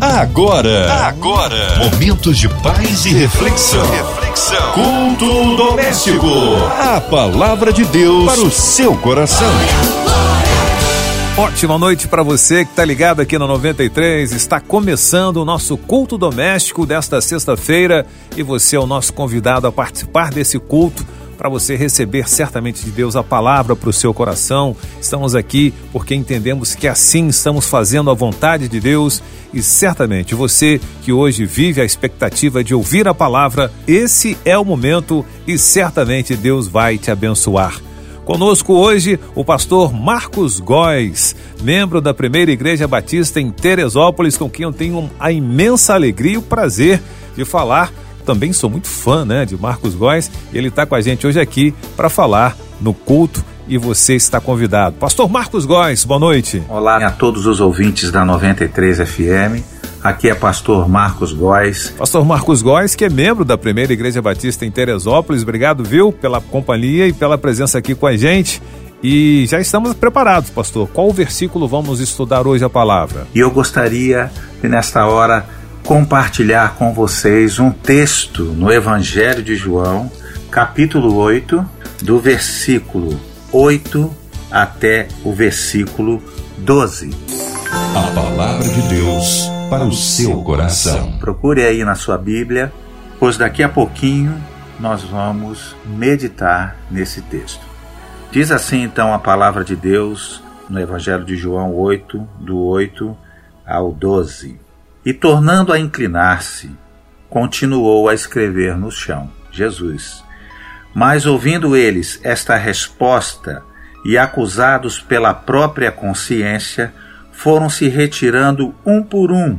Agora, agora, momentos de paz e reflexão. Reflexão. Culto doméstico. A palavra de Deus para o seu coração. Ótima noite para você que está ligado aqui no 93. Está começando o nosso culto doméstico desta sexta-feira e você é o nosso convidado a participar desse culto para você receber certamente de Deus a palavra para o seu coração. Estamos aqui porque entendemos que assim estamos fazendo a vontade de Deus e certamente você que hoje vive a expectativa de ouvir a palavra, esse é o momento e certamente Deus vai te abençoar. Conosco hoje o pastor Marcos Góes, membro da Primeira Igreja Batista em Teresópolis, com quem eu tenho a imensa alegria e o prazer de falar. Também sou muito fã né, de Marcos Góes e ele está com a gente hoje aqui para falar no culto e você está convidado. Pastor Marcos Góes, boa noite. Olá a todos os ouvintes da 93 FM. Aqui é pastor Marcos Góes. Pastor Marcos Góes, que é membro da Primeira Igreja Batista em Teresópolis. Obrigado, viu, pela companhia e pela presença aqui com a gente. E já estamos preparados, pastor. Qual versículo vamos estudar hoje a palavra? E eu gostaria de, nesta hora, compartilhar com vocês um texto no Evangelho de João, capítulo 8, do versículo 8 até o versículo 12. A palavra de Deus para o seu coração. Procure aí na sua Bíblia, pois daqui a pouquinho nós vamos meditar nesse texto. Diz assim então a palavra de Deus no Evangelho de João 8, do 8 ao 12. E tornando a inclinar-se, continuou a escrever no chão. Jesus. Mas ouvindo eles esta resposta e acusados pela própria consciência, foram se retirando um por um,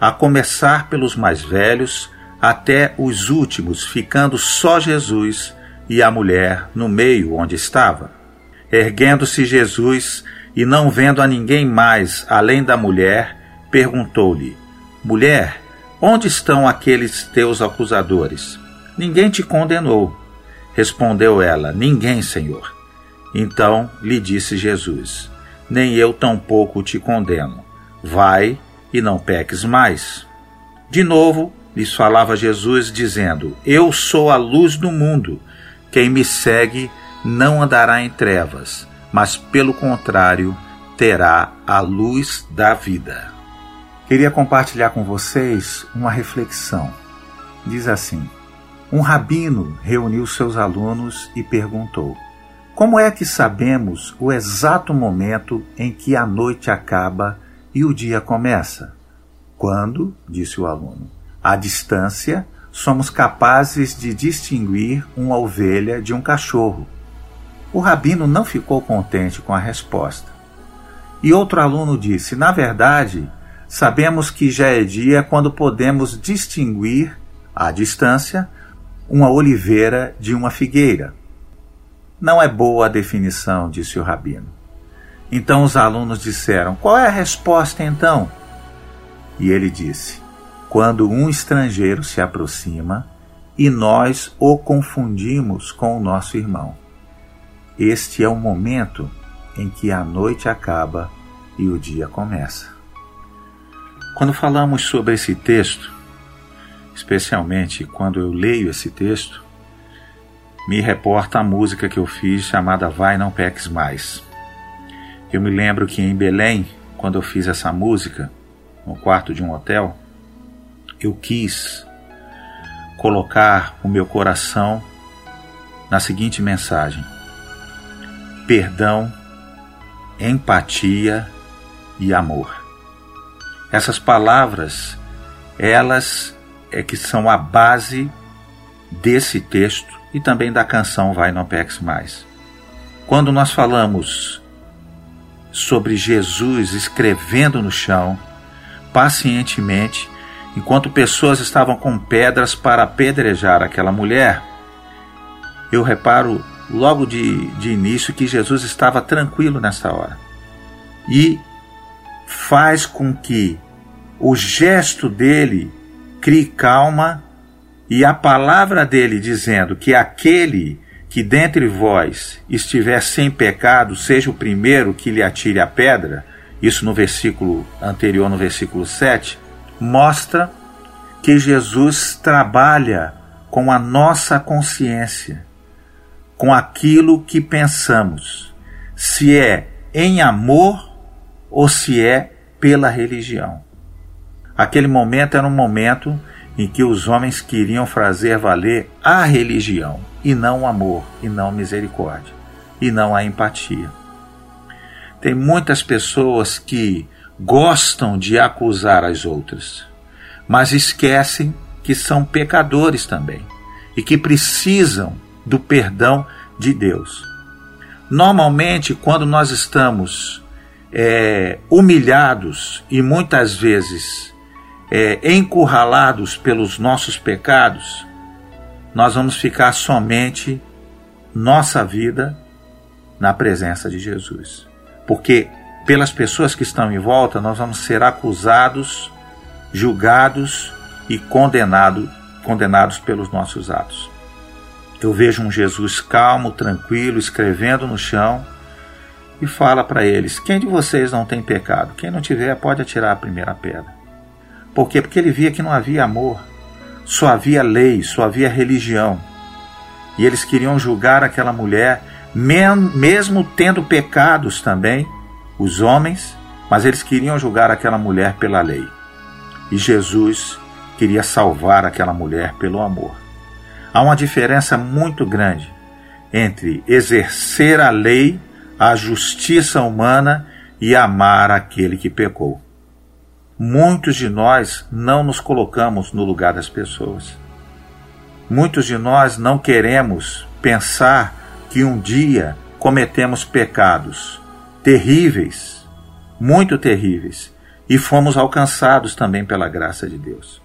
a começar pelos mais velhos até os últimos, ficando só Jesus e a mulher no meio onde estava. Erguendo-se Jesus e não vendo a ninguém mais além da mulher, perguntou-lhe: Mulher, onde estão aqueles teus acusadores? Ninguém te condenou. Respondeu ela: Ninguém, Senhor. Então lhe disse Jesus: nem eu tampouco te condeno. Vai e não peques mais. De novo, lhes falava Jesus, dizendo: Eu sou a luz do mundo. Quem me segue não andará em trevas, mas, pelo contrário, terá a luz da vida. Queria compartilhar com vocês uma reflexão. Diz assim: Um rabino reuniu seus alunos e perguntou: como é que sabemos o exato momento em que a noite acaba e o dia começa? Quando, disse o aluno, à distância, somos capazes de distinguir uma ovelha de um cachorro. O rabino não ficou contente com a resposta. E outro aluno disse: Na verdade, sabemos que já é dia quando podemos distinguir, à distância, uma oliveira de uma figueira. Não é boa a definição, disse o rabino. Então os alunos disseram: Qual é a resposta então? E ele disse: Quando um estrangeiro se aproxima e nós o confundimos com o nosso irmão. Este é o momento em que a noite acaba e o dia começa. Quando falamos sobre esse texto, especialmente quando eu leio esse texto, me reporta a música que eu fiz chamada Vai Não Peques Mais. Eu me lembro que em Belém, quando eu fiz essa música, no quarto de um hotel, eu quis colocar o meu coração na seguinte mensagem: perdão, empatia e amor. Essas palavras, elas é que são a base desse texto e também da canção Vai Não Peques Mais. Quando nós falamos sobre Jesus escrevendo no chão, pacientemente, enquanto pessoas estavam com pedras para apedrejar aquela mulher, eu reparo logo de, de início que Jesus estava tranquilo nessa hora. E faz com que o gesto dele crie calma e a palavra dele dizendo que aquele que dentre vós estiver sem pecado, seja o primeiro que lhe atire a pedra, isso no versículo anterior, no versículo 7, mostra que Jesus trabalha com a nossa consciência, com aquilo que pensamos, se é em amor ou se é pela religião. Aquele momento era um momento em que os homens queriam fazer valer a religião e não o amor, e não misericórdia, e não a empatia. Tem muitas pessoas que gostam de acusar as outras, mas esquecem que são pecadores também e que precisam do perdão de Deus. Normalmente, quando nós estamos é, humilhados e muitas vezes é, encurralados pelos nossos pecados, nós vamos ficar somente nossa vida na presença de Jesus. Porque pelas pessoas que estão em volta, nós vamos ser acusados, julgados e condenado, condenados pelos nossos atos. Eu vejo um Jesus calmo, tranquilo, escrevendo no chão e fala para eles: Quem de vocês não tem pecado? Quem não tiver, pode atirar a primeira pedra. Por quê? Porque ele via que não havia amor, só havia lei, só havia religião. E eles queriam julgar aquela mulher, mesmo tendo pecados também, os homens, mas eles queriam julgar aquela mulher pela lei. E Jesus queria salvar aquela mulher pelo amor. Há uma diferença muito grande entre exercer a lei, a justiça humana e amar aquele que pecou. Muitos de nós não nos colocamos no lugar das pessoas. Muitos de nós não queremos pensar que um dia cometemos pecados terríveis, muito terríveis, e fomos alcançados também pela graça de Deus.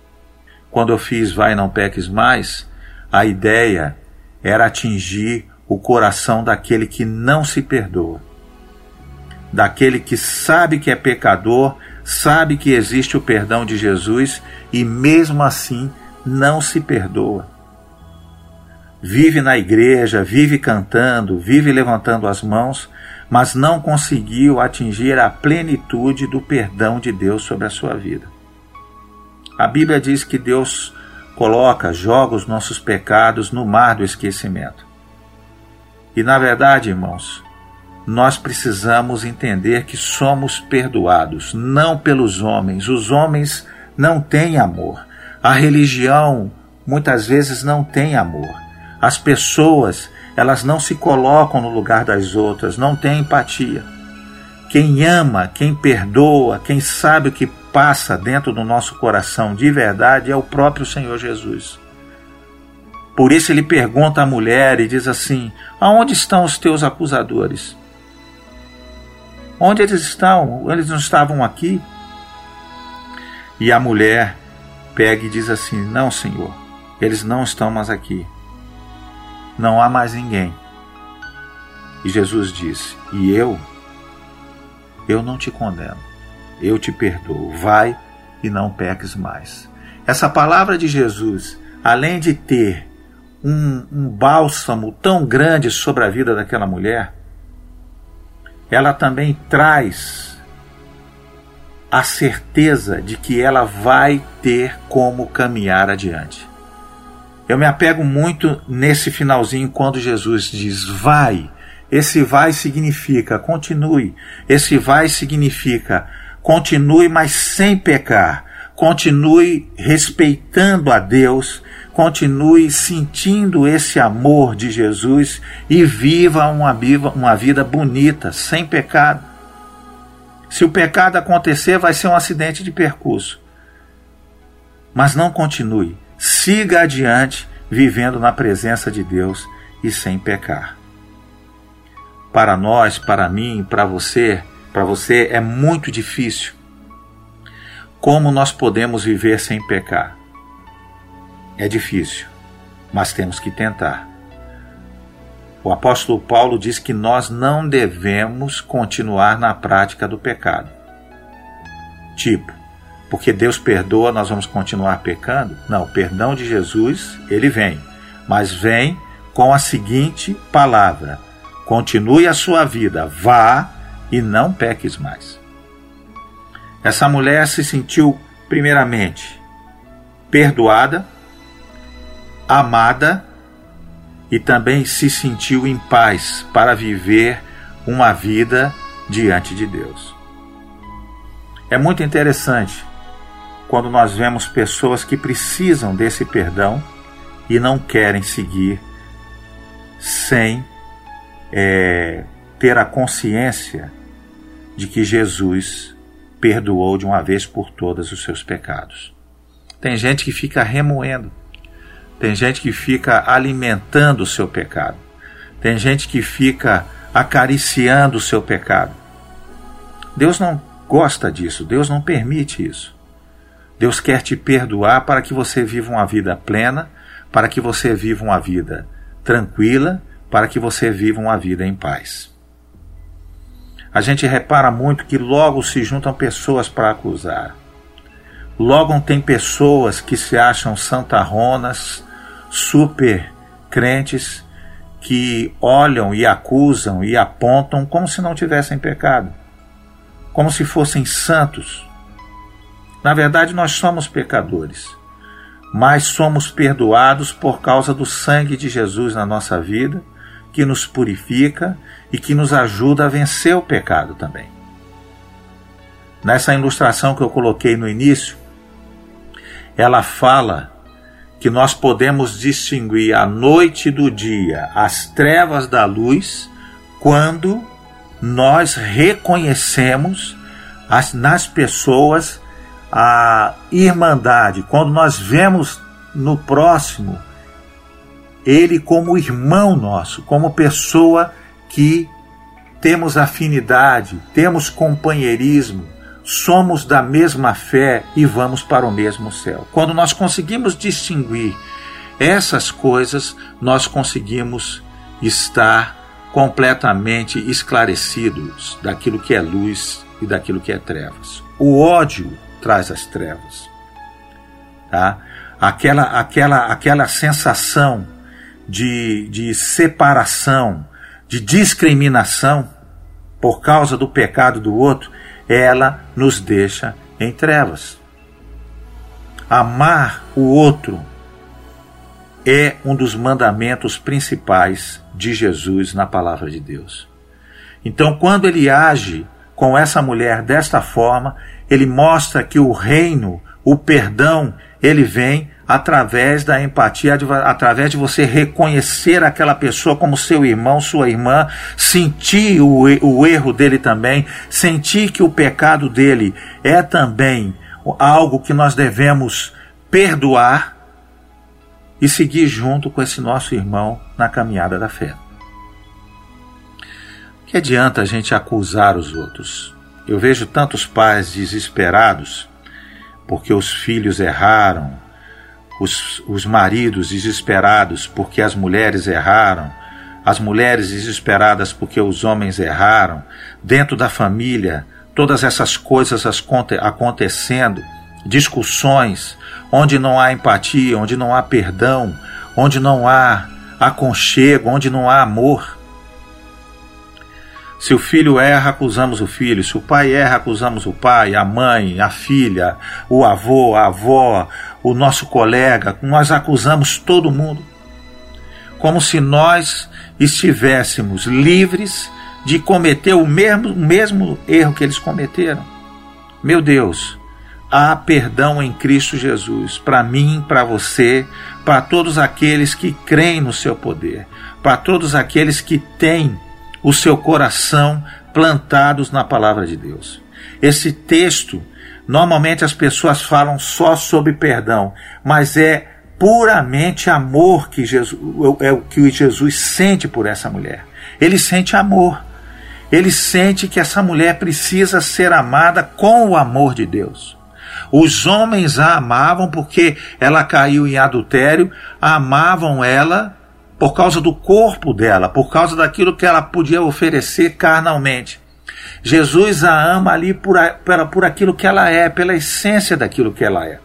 Quando eu fiz Vai Não Peques Mais, a ideia era atingir o coração daquele que não se perdoa, daquele que sabe que é pecador, sabe que existe o perdão de Jesus e mesmo assim não se perdoa. Vive na igreja, vive cantando, vive levantando as mãos, mas não conseguiu atingir a plenitude do perdão de Deus sobre a sua vida. A Bíblia diz que Deus coloca, joga os nossos pecados no mar do esquecimento. E na verdade, irmãos, nós precisamos entender que somos perdoados, não pelos homens. Os homens não têm amor. A religião muitas vezes não tem amor. As pessoas elas não se colocam no lugar das outras, não têm empatia. Quem ama, quem perdoa, quem sabe o que passa dentro do nosso coração de verdade é o próprio Senhor Jesus. Por isso ele pergunta à mulher e diz assim: Aonde estão os teus acusadores? Onde eles estão? Eles não estavam aqui? E a mulher pega e diz assim: Não, Senhor, eles não estão mais aqui não há mais ninguém. E Jesus disse: E eu, eu não te condeno, eu te perdoo, vai e não peques mais. Essa palavra de Jesus, além de ter um, um bálsamo tão grande sobre a vida daquela mulher, ela também traz a certeza de que ela vai ter como caminhar adiante. Eu me apego muito nesse finalzinho quando Jesus diz vai. Esse vai significa continue. Esse vai significa continue, mas sem pecar. Continue respeitando a Deus. Continue sentindo esse amor de Jesus e viva uma, uma vida bonita, sem pecado. Se o pecado acontecer, vai ser um acidente de percurso. Mas não continue siga adiante vivendo na presença de Deus e sem pecar. Para nós, para mim, para você, para você é muito difícil. Como nós podemos viver sem pecar? É difícil, mas temos que tentar. O apóstolo Paulo diz que nós não devemos continuar na prática do pecado. Tipo, porque Deus perdoa, nós vamos continuar pecando? Não, o perdão de Jesus, ele vem, mas vem com a seguinte palavra: continue a sua vida, vá e não peques mais. Essa mulher se sentiu primeiramente, perdoada, amada e também se sentiu em paz para viver uma vida diante de Deus. É muito interessante quando nós vemos pessoas que precisam desse perdão e não querem seguir sem é, ter a consciência de que Jesus perdoou de uma vez por todas os seus pecados. Tem gente que fica remoendo, tem gente que fica alimentando o seu pecado, tem gente que fica acariciando o seu pecado. Deus não gosta disso, Deus não permite isso. Deus quer te perdoar para que você viva uma vida plena, para que você viva uma vida tranquila, para que você viva uma vida em paz. A gente repara muito que logo se juntam pessoas para acusar. Logo tem pessoas que se acham santarronas, super crentes, que olham e acusam e apontam como se não tivessem pecado, como se fossem santos. Na verdade, nós somos pecadores, mas somos perdoados por causa do sangue de Jesus na nossa vida, que nos purifica e que nos ajuda a vencer o pecado também. Nessa ilustração que eu coloquei no início, ela fala que nós podemos distinguir a noite do dia, as trevas da luz, quando nós reconhecemos as, nas pessoas a irmandade, quando nós vemos no próximo ele como irmão nosso, como pessoa que temos afinidade, temos companheirismo, somos da mesma fé e vamos para o mesmo céu. Quando nós conseguimos distinguir essas coisas, nós conseguimos estar completamente esclarecidos daquilo que é luz e daquilo que é trevas. O ódio traz as trevas. Tá? Aquela, aquela, aquela sensação de, de separação, de discriminação por causa do pecado do outro, ela nos deixa em trevas. Amar o outro é um dos mandamentos principais de Jesus na palavra de Deus. Então, quando ele age com essa mulher desta forma, ele mostra que o reino, o perdão, ele vem através da empatia, através de você reconhecer aquela pessoa como seu irmão, sua irmã, sentir o, o erro dele também, sentir que o pecado dele é também algo que nós devemos perdoar e seguir junto com esse nosso irmão na caminhada da fé. Que adianta a gente acusar os outros? Eu vejo tantos pais desesperados porque os filhos erraram, os, os maridos desesperados porque as mulheres erraram, as mulheres desesperadas porque os homens erraram, dentro da família, todas essas coisas acontecendo, discussões onde não há empatia, onde não há perdão, onde não há aconchego, onde não há amor. Se o filho erra, acusamos o filho. Se o pai erra, acusamos o pai, a mãe, a filha, o avô, a avó, o nosso colega. Nós acusamos todo mundo. Como se nós estivéssemos livres de cometer o mesmo, o mesmo erro que eles cometeram. Meu Deus, há perdão em Cristo Jesus para mim, para você, para todos aqueles que creem no seu poder, para todos aqueles que têm o seu coração plantados na palavra de Deus. Esse texto, normalmente as pessoas falam só sobre perdão, mas é puramente amor que Jesus, é o que Jesus sente por essa mulher. Ele sente amor. Ele sente que essa mulher precisa ser amada com o amor de Deus. Os homens a amavam porque ela caiu em adultério, amavam ela por causa do corpo dela, por causa daquilo que ela podia oferecer carnalmente. Jesus a ama ali por, por, por aquilo que ela é, pela essência daquilo que ela é.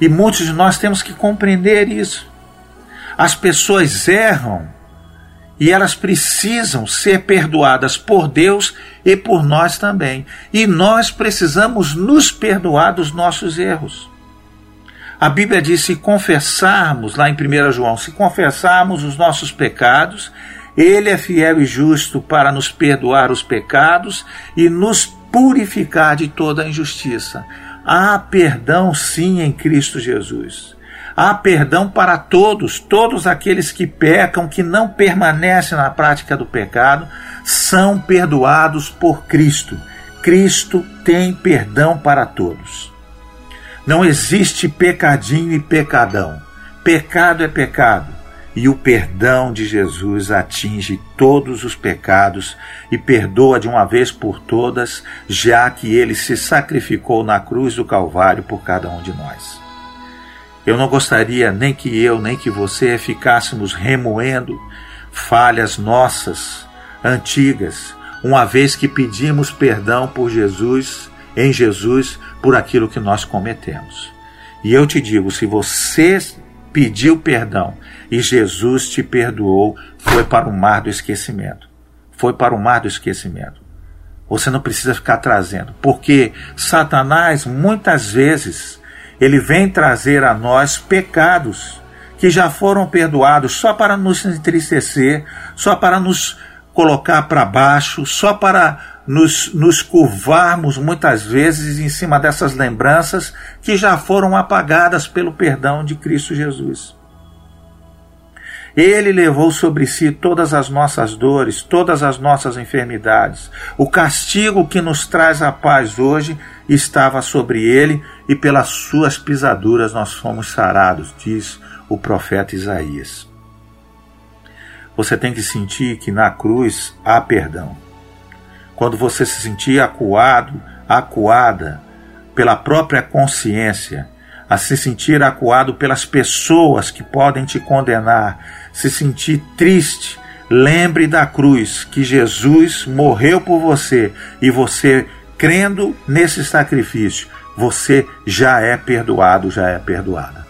E muitos de nós temos que compreender isso. As pessoas erram E elas precisam ser perdoadas por Deus e por nós também. E nós precisamos nos perdoar dos nossos erros. A Bíblia diz: se confessarmos, lá em 1 João, se confessarmos os nossos pecados, Ele é fiel e justo para nos perdoar os pecados e nos purificar de toda injustiça. Há perdão sim em Cristo Jesus. Há perdão para todos, todos aqueles que pecam, que não permanecem na prática do pecado, são perdoados por Cristo. Cristo tem perdão para todos. Não existe pecadinho e pecadão. Pecado é pecado. E o perdão de Jesus atinge todos os pecados e perdoa de uma vez por todas, já que ele se sacrificou na cruz do Calvário por cada um de nós. Eu não gostaria nem que eu, nem que você ficássemos remoendo falhas nossas, antigas, uma vez que pedimos perdão por Jesus, em Jesus, por aquilo que nós cometemos. E eu te digo, se você pediu perdão e Jesus te perdoou, foi para o mar do esquecimento. Foi para o mar do esquecimento. Você não precisa ficar trazendo, porque Satanás muitas vezes ele vem trazer a nós pecados que já foram perdoados só para nos entristecer, só para nos colocar para baixo, só para nos, nos curvarmos muitas vezes em cima dessas lembranças que já foram apagadas pelo perdão de Cristo Jesus. Ele levou sobre si todas as nossas dores, todas as nossas enfermidades. O castigo que nos traz a paz hoje estava sobre ele, e pelas suas pisaduras nós fomos sarados, diz o profeta Isaías. Você tem que sentir que na cruz há perdão. Quando você se sentir acuado, acuada pela própria consciência, a se sentir acuado pelas pessoas que podem te condenar, se sentir triste, lembre da cruz que Jesus morreu por você e você, crendo nesse sacrifício, você já é perdoado, já é perdoada.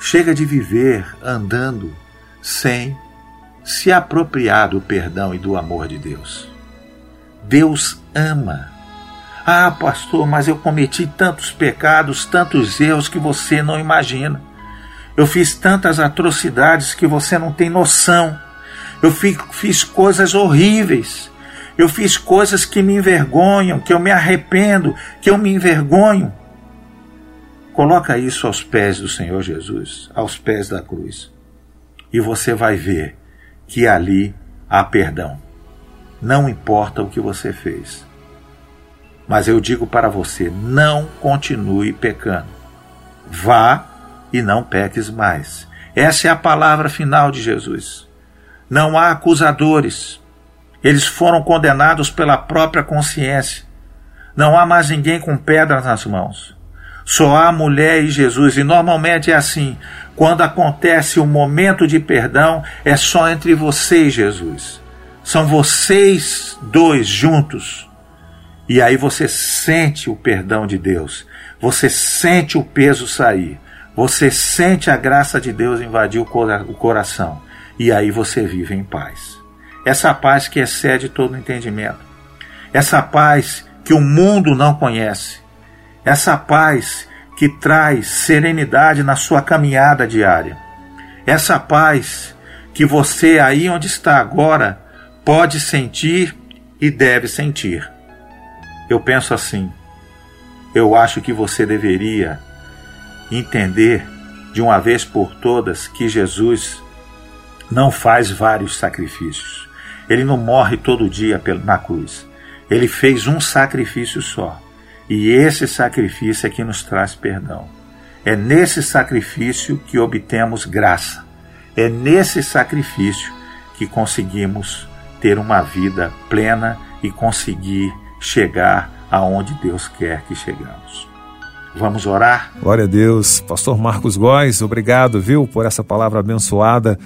Chega de viver andando sem se apropriar do perdão e do amor de Deus. Deus ama ah, pastor, mas eu cometi tantos pecados, tantos erros que você não imagina. Eu fiz tantas atrocidades que você não tem noção. Eu fiz coisas horríveis. Eu fiz coisas que me envergonham, que eu me arrependo, que eu me envergonho. Coloca isso aos pés do Senhor Jesus, aos pés da cruz. E você vai ver que ali há perdão. Não importa o que você fez mas eu digo para você: não continue pecando. Vá e não peques mais. Essa é a palavra final de Jesus. Não há acusadores. Eles foram condenados pela própria consciência. Não há mais ninguém com pedras nas mãos. Só há mulher e Jesus, e normalmente é assim. Quando acontece o momento de perdão, é só entre você e Jesus. São vocês dois juntos. E aí você sente o perdão de Deus, você sente o peso sair, você sente a graça de Deus invadir o coração, e aí você vive em paz. Essa paz que excede todo entendimento, essa paz que o mundo não conhece, essa paz que traz serenidade na sua caminhada diária, essa paz que você aí onde está agora pode sentir e deve sentir. Eu penso assim: eu acho que você deveria entender de uma vez por todas que Jesus não faz vários sacrifícios. Ele não morre todo dia na cruz. Ele fez um sacrifício só. E esse sacrifício é que nos traz perdão. É nesse sacrifício que obtemos graça. É nesse sacrifício que conseguimos ter uma vida plena e conseguir chegar aonde Deus quer que chegamos. Vamos orar? Glória a Deus. Pastor Marcos Góes, obrigado, viu, por essa palavra abençoada.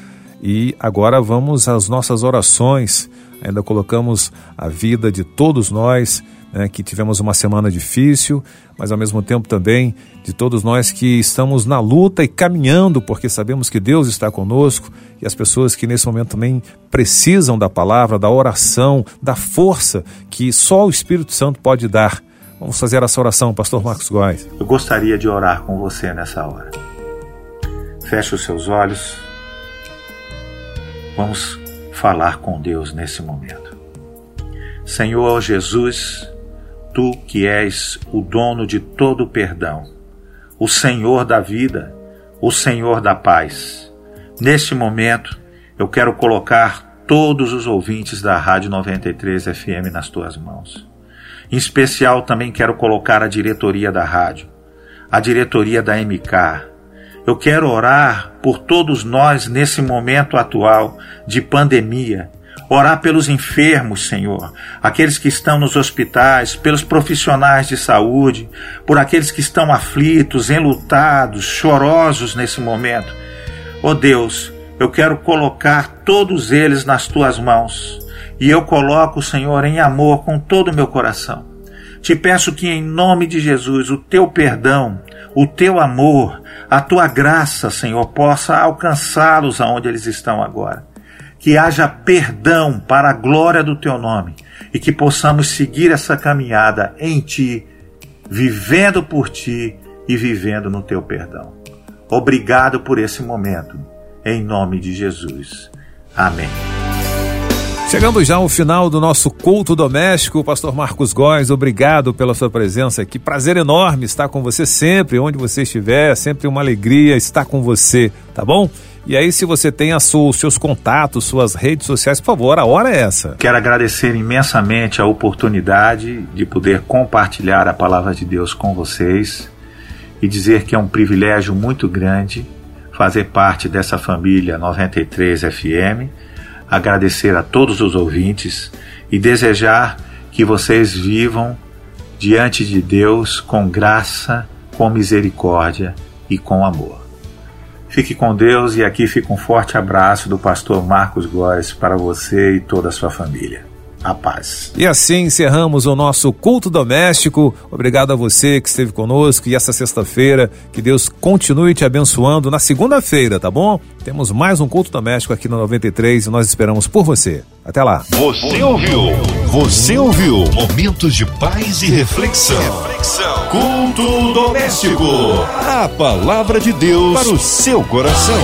E agora vamos às nossas orações. Ainda colocamos a vida de todos nós né, que tivemos uma semana difícil, mas ao mesmo tempo também de todos nós que estamos na luta e caminhando, porque sabemos que Deus está conosco e as pessoas que nesse momento também precisam da palavra, da oração, da força que só o Espírito Santo pode dar. Vamos fazer essa oração, Pastor Marcos Góes. Eu gostaria de orar com você nessa hora. Feche os seus olhos. Vamos falar com Deus nesse momento. Senhor Jesus, tu que és o dono de todo o perdão, o Senhor da vida, o Senhor da paz. Neste momento, eu quero colocar todos os ouvintes da Rádio 93 FM nas tuas mãos. Em especial, também quero colocar a diretoria da rádio, a diretoria da MK. Eu quero orar por todos nós nesse momento atual de pandemia, orar pelos enfermos, Senhor, aqueles que estão nos hospitais, pelos profissionais de saúde, por aqueles que estão aflitos, enlutados, chorosos nesse momento. Oh Deus, eu quero colocar todos eles nas tuas mãos. E eu coloco, Senhor, em amor com todo o meu coração. Te peço que, em nome de Jesus, o teu perdão, o teu amor, a tua graça, Senhor, possa alcançá-los aonde eles estão agora que haja perdão para a glória do teu nome e que possamos seguir essa caminhada em ti, vivendo por ti e vivendo no teu perdão. Obrigado por esse momento, em nome de Jesus. Amém. Chegamos já ao final do nosso culto doméstico, Pastor Marcos Góes, obrigado pela sua presença aqui. Prazer enorme estar com você sempre, onde você estiver, sempre uma alegria estar com você, tá bom? E aí, se você tem os seus contatos, suas redes sociais, por favor, a hora é essa. Quero agradecer imensamente a oportunidade de poder compartilhar a palavra de Deus com vocês e dizer que é um privilégio muito grande fazer parte dessa família 93 FM. Agradecer a todos os ouvintes e desejar que vocês vivam diante de Deus com graça, com misericórdia e com amor. Fique com Deus e aqui fica um forte abraço do pastor Marcos Góes para você e toda a sua família. A paz. E assim encerramos o nosso culto doméstico. Obrigado a você que esteve conosco e essa sexta-feira que Deus continue te abençoando na segunda-feira, tá bom? Temos mais um culto doméstico aqui no 93 e nós esperamos por você. Até lá. Você ouviu? Você ouviu? Momentos de paz e reflexão. reflexão. Culto doméstico. A palavra de Deus para o seu coração.